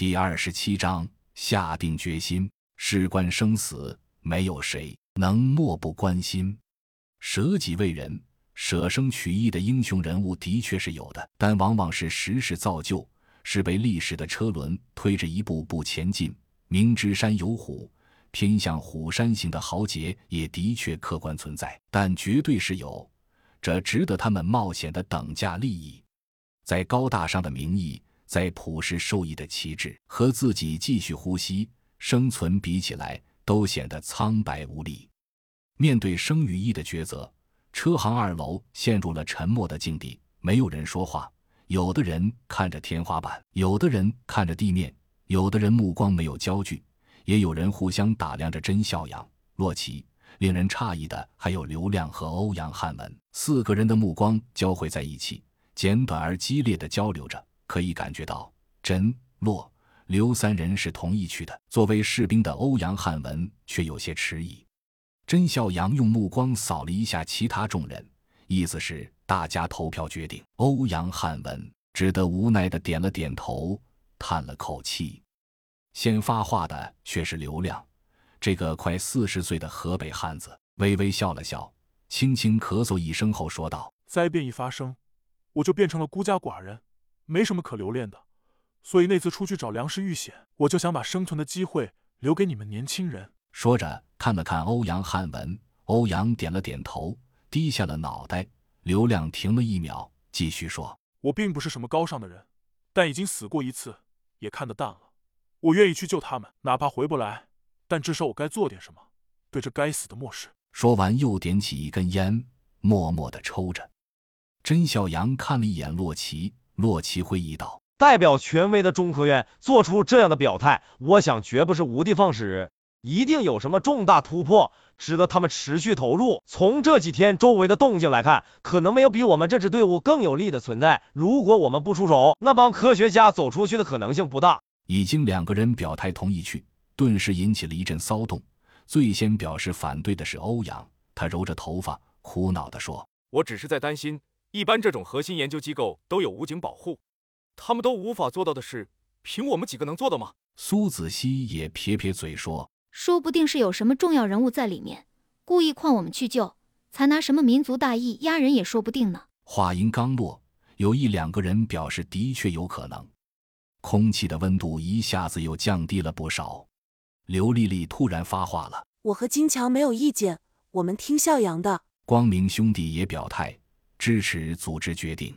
第二十七章下定决心，事关生死，没有谁能漠不关心。舍己为人、舍生取义的英雄人物的确是有的，但往往是时势造就，是被历史的车轮推着一步步前进。明知山有虎，偏向虎山行的豪杰也的确客观存在，但绝对是有，这值得他们冒险的等价利益。在高大上的名义，在普世受益的旗帜，和自己继续呼吸、生存比起来，都显得苍白无力。面对生与义的抉择，车行二楼陷入了沉默的境地，没有人说话。有的人看着天花板，有的人看着地面，有的人目光没有焦距，也有人互相打量着真笑阳、洛奇。令人诧异的还有刘亮和欧阳汉文，四个人的目光交汇在一起，简短而激烈的交流着。可以感觉到，甄、洛、刘三人是同意去的。作为士兵的欧阳汉文却有些迟疑。甄笑阳用目光扫了一下其他众人，意思是大家投票决定。欧阳汉文只得无奈的点了点头，叹了口气。先发话的却是刘亮，这个快四十岁的河北汉子，微微笑了笑，轻轻咳嗽一声后说道：“灾变一发生，我就变成了孤家寡人，没什么可留恋的。所以那次出去找粮食遇险，我就想把生存的机会留给你们年轻人。”说着。看了看欧阳汉文，欧阳点了点头，低下了脑袋。刘亮停了一秒，继续说：“我并不是什么高尚的人，但已经死过一次，也看得淡了。我愿意去救他们，哪怕回不来，但至少我该做点什么，对这该死的末世。”说完，又点起一根烟，默默的抽着。甄小阳看了一眼洛奇，洛奇会意道：“代表权威的中科院做出这样的表态，我想绝不是无的放矢。”一定有什么重大突破，值得他们持续投入。从这几天周围的动静来看，可能没有比我们这支队伍更有利的存在。如果我们不出手，那帮科学家走出去的可能性不大。已经两个人表态同意去，顿时引起了一阵骚动。最先表示反对的是欧阳，他揉着头发，苦恼地说：“我只是在担心，一般这种核心研究机构都有武警保护，他们都无法做到的事，凭我们几个能做到吗？”苏子熙也撇撇嘴说。说不定是有什么重要人物在里面，故意诓我们去救，才拿什么民族大义压人也说不定呢。话音刚落，有一两个人表示的确有可能。空气的温度一下子又降低了不少。刘丽丽突然发话了：“我和金强没有意见，我们听笑阳的。”光明兄弟也表态支持组织决定。